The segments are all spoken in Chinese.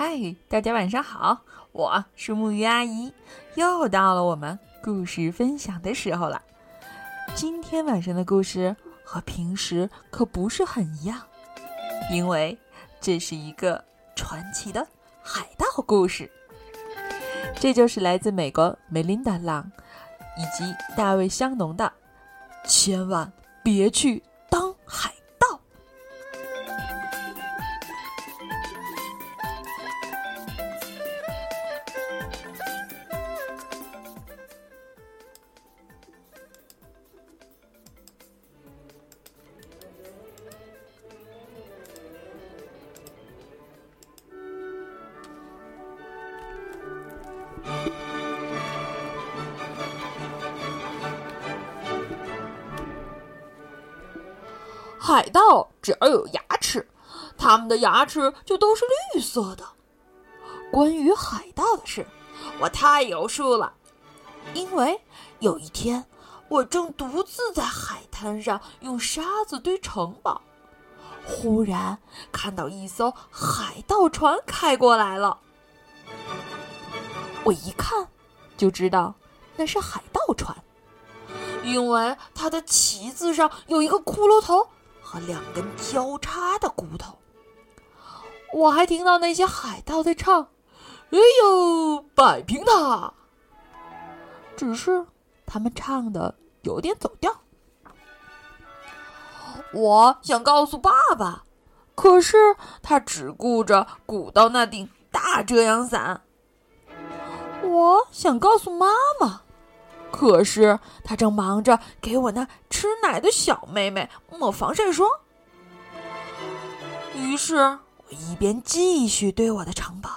嗨，大家晚上好，我是木鱼阿姨，又到了我们故事分享的时候了。今天晚上的故事和平时可不是很一样，因为这是一个传奇的海盗故事。这就是来自美国梅琳达·朗以及大卫·香农的《千万别去当海》。海盗只要有牙齿，他们的牙齿就都是绿色的。关于海盗的事，我太有数了。因为有一天，我正独自在海滩上用沙子堆城堡，忽然看到一艘海盗船开过来了。我一看就知道那是海盗船，因为它的旗子上有一个骷髅头。和两根交叉的骨头，我还听到那些海盗在唱：“哎呦，摆平他！”只是他们唱的有点走调。我想告诉爸爸，可是他只顾着鼓捣那顶大遮阳伞。我想告诉妈妈。可是他正忙着给我那吃奶的小妹妹抹防晒霜。于是我一边继续堆我的城堡，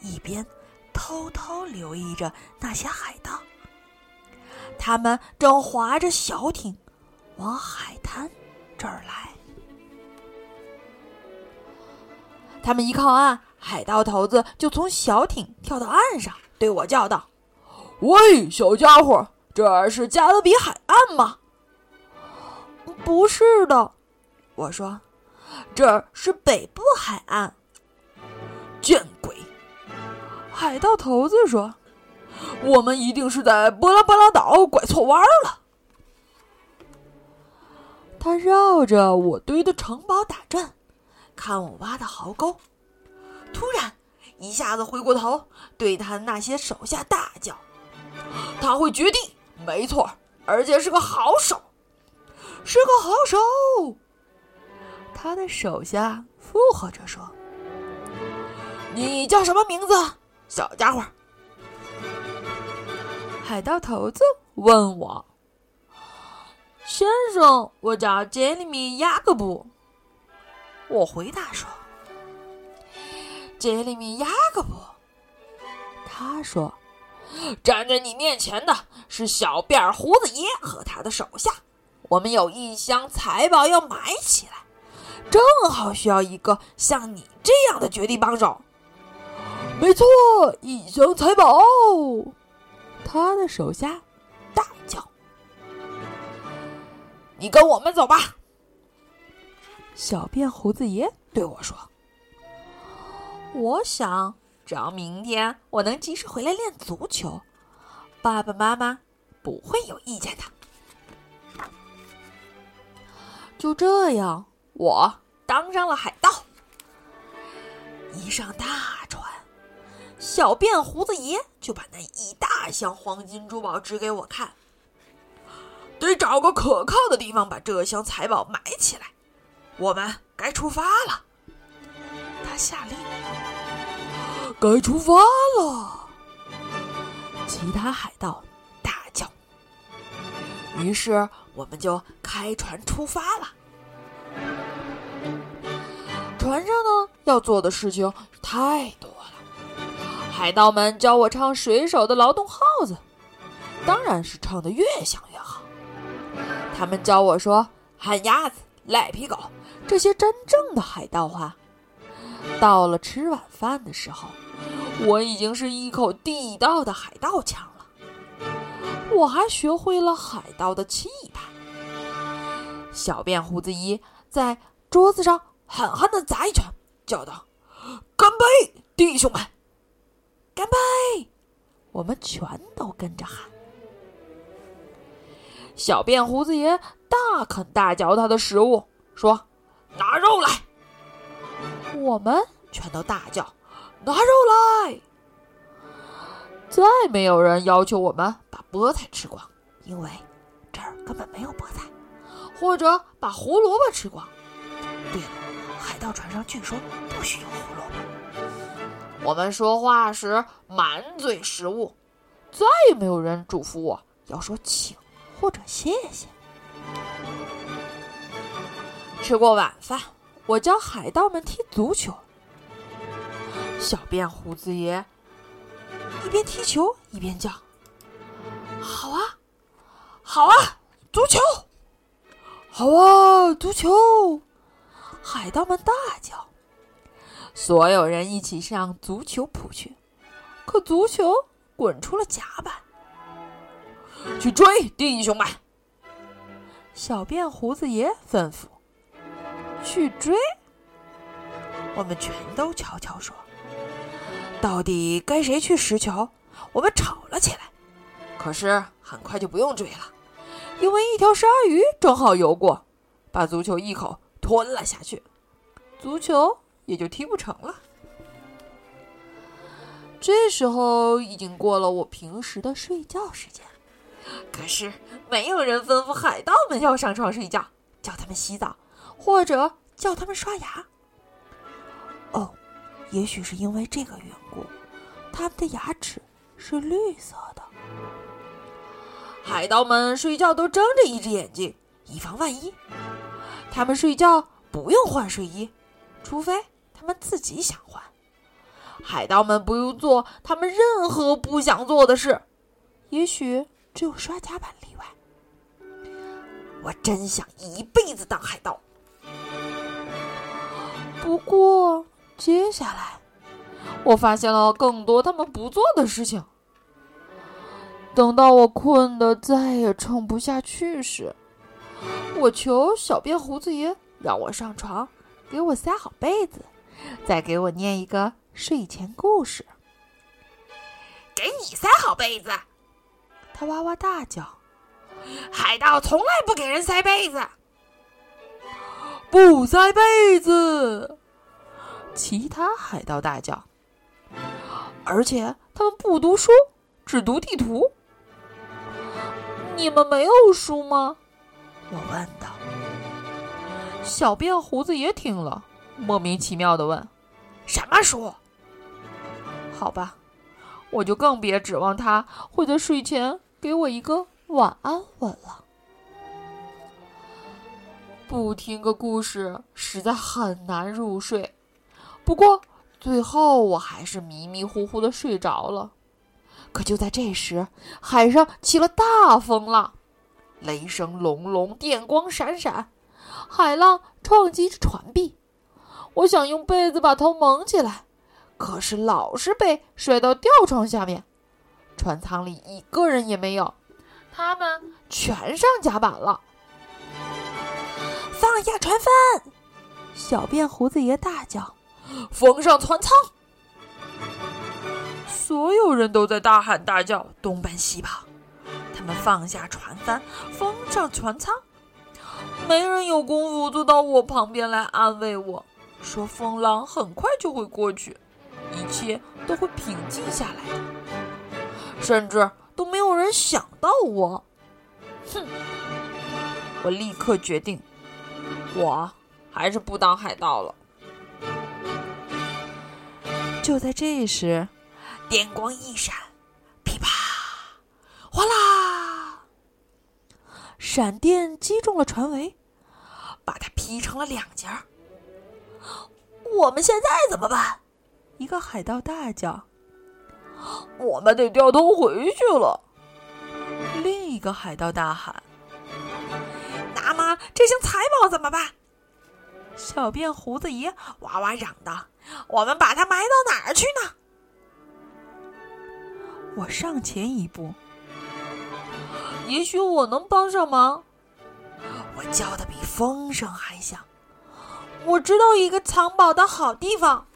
一边偷偷留意着那些海盗。他们正划着小艇往海滩这儿来。他们一靠岸，海盗头子就从小艇跳到岸上，对我叫道。喂，小家伙，这是加勒比海岸吗？不是的，我说，这是北部海岸。见鬼！海盗头子说：“我们一定是在波拉巴拉岛拐错弯了。”他绕着我堆的城堡打转，看我挖的壕沟。突然，一下子回过头，对他那些手下大叫。他会决定，没错，而且是个好手，是个好手。他的手下附和着说：“你叫什么名字，小家伙？”海盗头子问我：“先生，我叫杰里米·雅各布。”我回答说：“杰里米·雅各布。”他说。站在你面前的是小辫胡子爷和他的手下。我们有一箱财宝要埋起来，正好需要一个像你这样的绝地帮手。没错，一箱财宝。他的手下大叫：“你跟我们走吧。”小辫胡子爷对我说：“我想。”只要明天我能及时回来练足球，爸爸妈妈不会有意见的。就这样，我当上了海盗。一上大船，小辫胡子爷就把那一大箱黄金珠宝指给我看。得找个可靠的地方把这箱财宝埋起来。我们该出发了。他下令。该出发了！其他海盗大叫。于是我们就开船出发了。船上呢，要做的事情太多了。海盗们教我唱水手的劳动号子，当然是唱的越响越好。他们教我说“旱鸭子”“赖皮狗”这些真正的海盗话。到了吃晚饭的时候。我已经是一口地道的海盗腔了，我还学会了海盗的气派。小辫胡子一在桌子上狠狠地砸一拳，叫道：“干杯！”弟兄们，干杯！我们全都跟着喊。小辫胡子爷大啃大嚼他的食物，说：“拿肉来！”我们全都大叫：“拿肉来！”再没有人要求我们把菠菜吃光，因为这儿根本没有菠菜，或者把胡萝卜吃光。对了，海盗船上据说不许有胡萝卜。我们说话时满嘴食物，再也没有人嘱咐我要说请。或者谢谢。吃过晚饭，我教海盗们踢足球。小辫胡子爷一边踢球一边叫：“好啊，好啊，足球！好啊，足球！”海盗们大叫。所有人一起向足球扑去，可足球滚出了甲板。去追，弟兄们！小辫胡子爷吩咐。去追。我们全都悄悄说：“到底该谁去拾球？”我们吵了起来。可是很快就不用追了，因为一条鲨鱼正好游过，把足球一口吞了下去，足球也就踢不成了。这时候已经过了我平时的睡觉时间。可是没有人吩咐海盗们要上床睡觉，叫他们洗澡，或者叫他们刷牙。哦，也许是因为这个缘故，他们的牙齿是绿色的。海盗们睡觉都睁着一只眼睛，以防万一。他们睡觉不用换睡衣，除非他们自己想换。海盗们不用做他们任何不想做的事，也许。只有刷甲板例外。我真想一辈子当海盗。不过，接下来我发现了更多他们不做的事情。等到我困得再也撑不下去时，我求小辫胡子爷让我上床，给我塞好被子，再给我念一个睡前故事。给你塞好被子。他哇哇大叫：“海盗从来不给人塞被子，不塞被子！”其他海盗大叫：“而且他们不读书，只读地图。”你们没有书吗？我问道。小辫胡子也听了，莫名其妙的问：“什么书？”好吧，我就更别指望他会在睡前。给我一个晚安吻了。不听个故事实在很难入睡，不过最后我还是迷迷糊糊的睡着了。可就在这时，海上起了大风浪，雷声隆隆，电光闪闪，海浪撞击着船壁。我想用被子把头蒙起来，可是老是被甩到吊床下面。船舱里一个人也没有，他们全上甲板了。放下船帆！小辫胡子爷大叫：“封上船舱！”所有人都在大喊大叫，东奔西跑。他们放下船帆，封上船舱。没人有功夫坐到我旁边来安慰我，说风浪很快就会过去，一切都会平静下来的。甚至都没有人想到我，哼！我立刻决定，我还是不当海盗了。就在这时，电光一闪，噼啪，哗啦！闪电击中了船桅，把它劈成了两截儿。我们现在怎么办？一个海盗大叫。我们得掉头回去了。另一个海盗大喊：“那么这箱财宝怎么办？”小辫胡子爷哇哇嚷道：“我们把它埋到哪儿去呢？”我上前一步，也许我能帮上忙。我叫的比风声还响。我知道一个藏宝的好地方。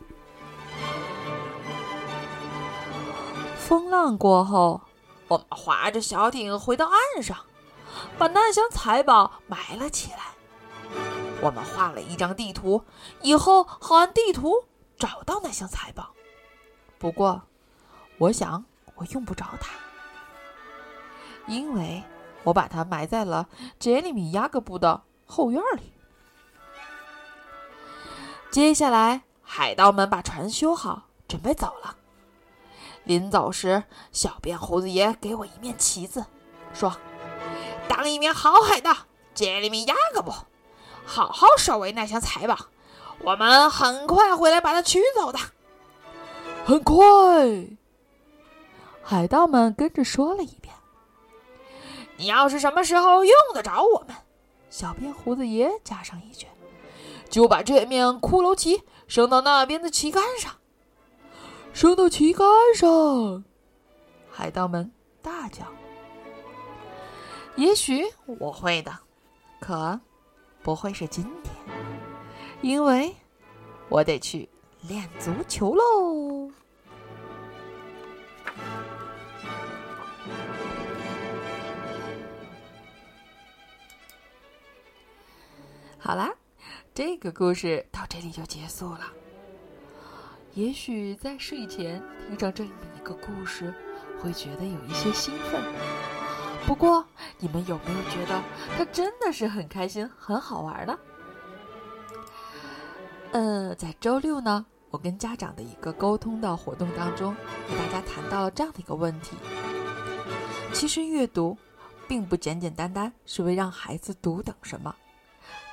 风浪过后，我们划着小艇回到岸上，把那箱财宝埋了起来。我们画了一张地图，以后好按地图找到那箱财宝。不过，我想我用不着它，因为我把它埋在了杰里米亚各布的后院里。接下来，海盗们把船修好，准备走了。临走时，小辫胡子爷给我一面旗子，说：“当一名好海盗，杰里米亚各布，好好守卫那箱财宝，我们很快会来把它取走的。”很快，海盗们跟着说了一遍：“你要是什么时候用得着我们，小辫胡子爷加上一句。”就把这面骷髅旗升到那边的旗杆上，升到旗杆上！海盗们大叫：“也许我会的，可不会是今天，因为我得去练足球喽！”好啦。这个故事到这里就结束了。也许在睡前听上这么一个故事，会觉得有一些兴奋。不过，你们有没有觉得他真的是很开心、很好玩呢？呃，在周六呢，我跟家长的一个沟通的活动当中，和大家谈到了这样的一个问题：其实阅读，并不简简单单是为让孩子读懂什么，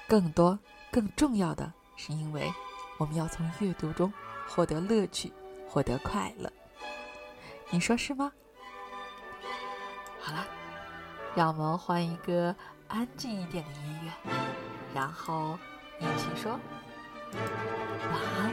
更多。更重要的是，因为我们要从阅读中获得乐趣，获得快乐。你说是吗？好了，让我们换一个安静一点的音乐，然后一起说晚安，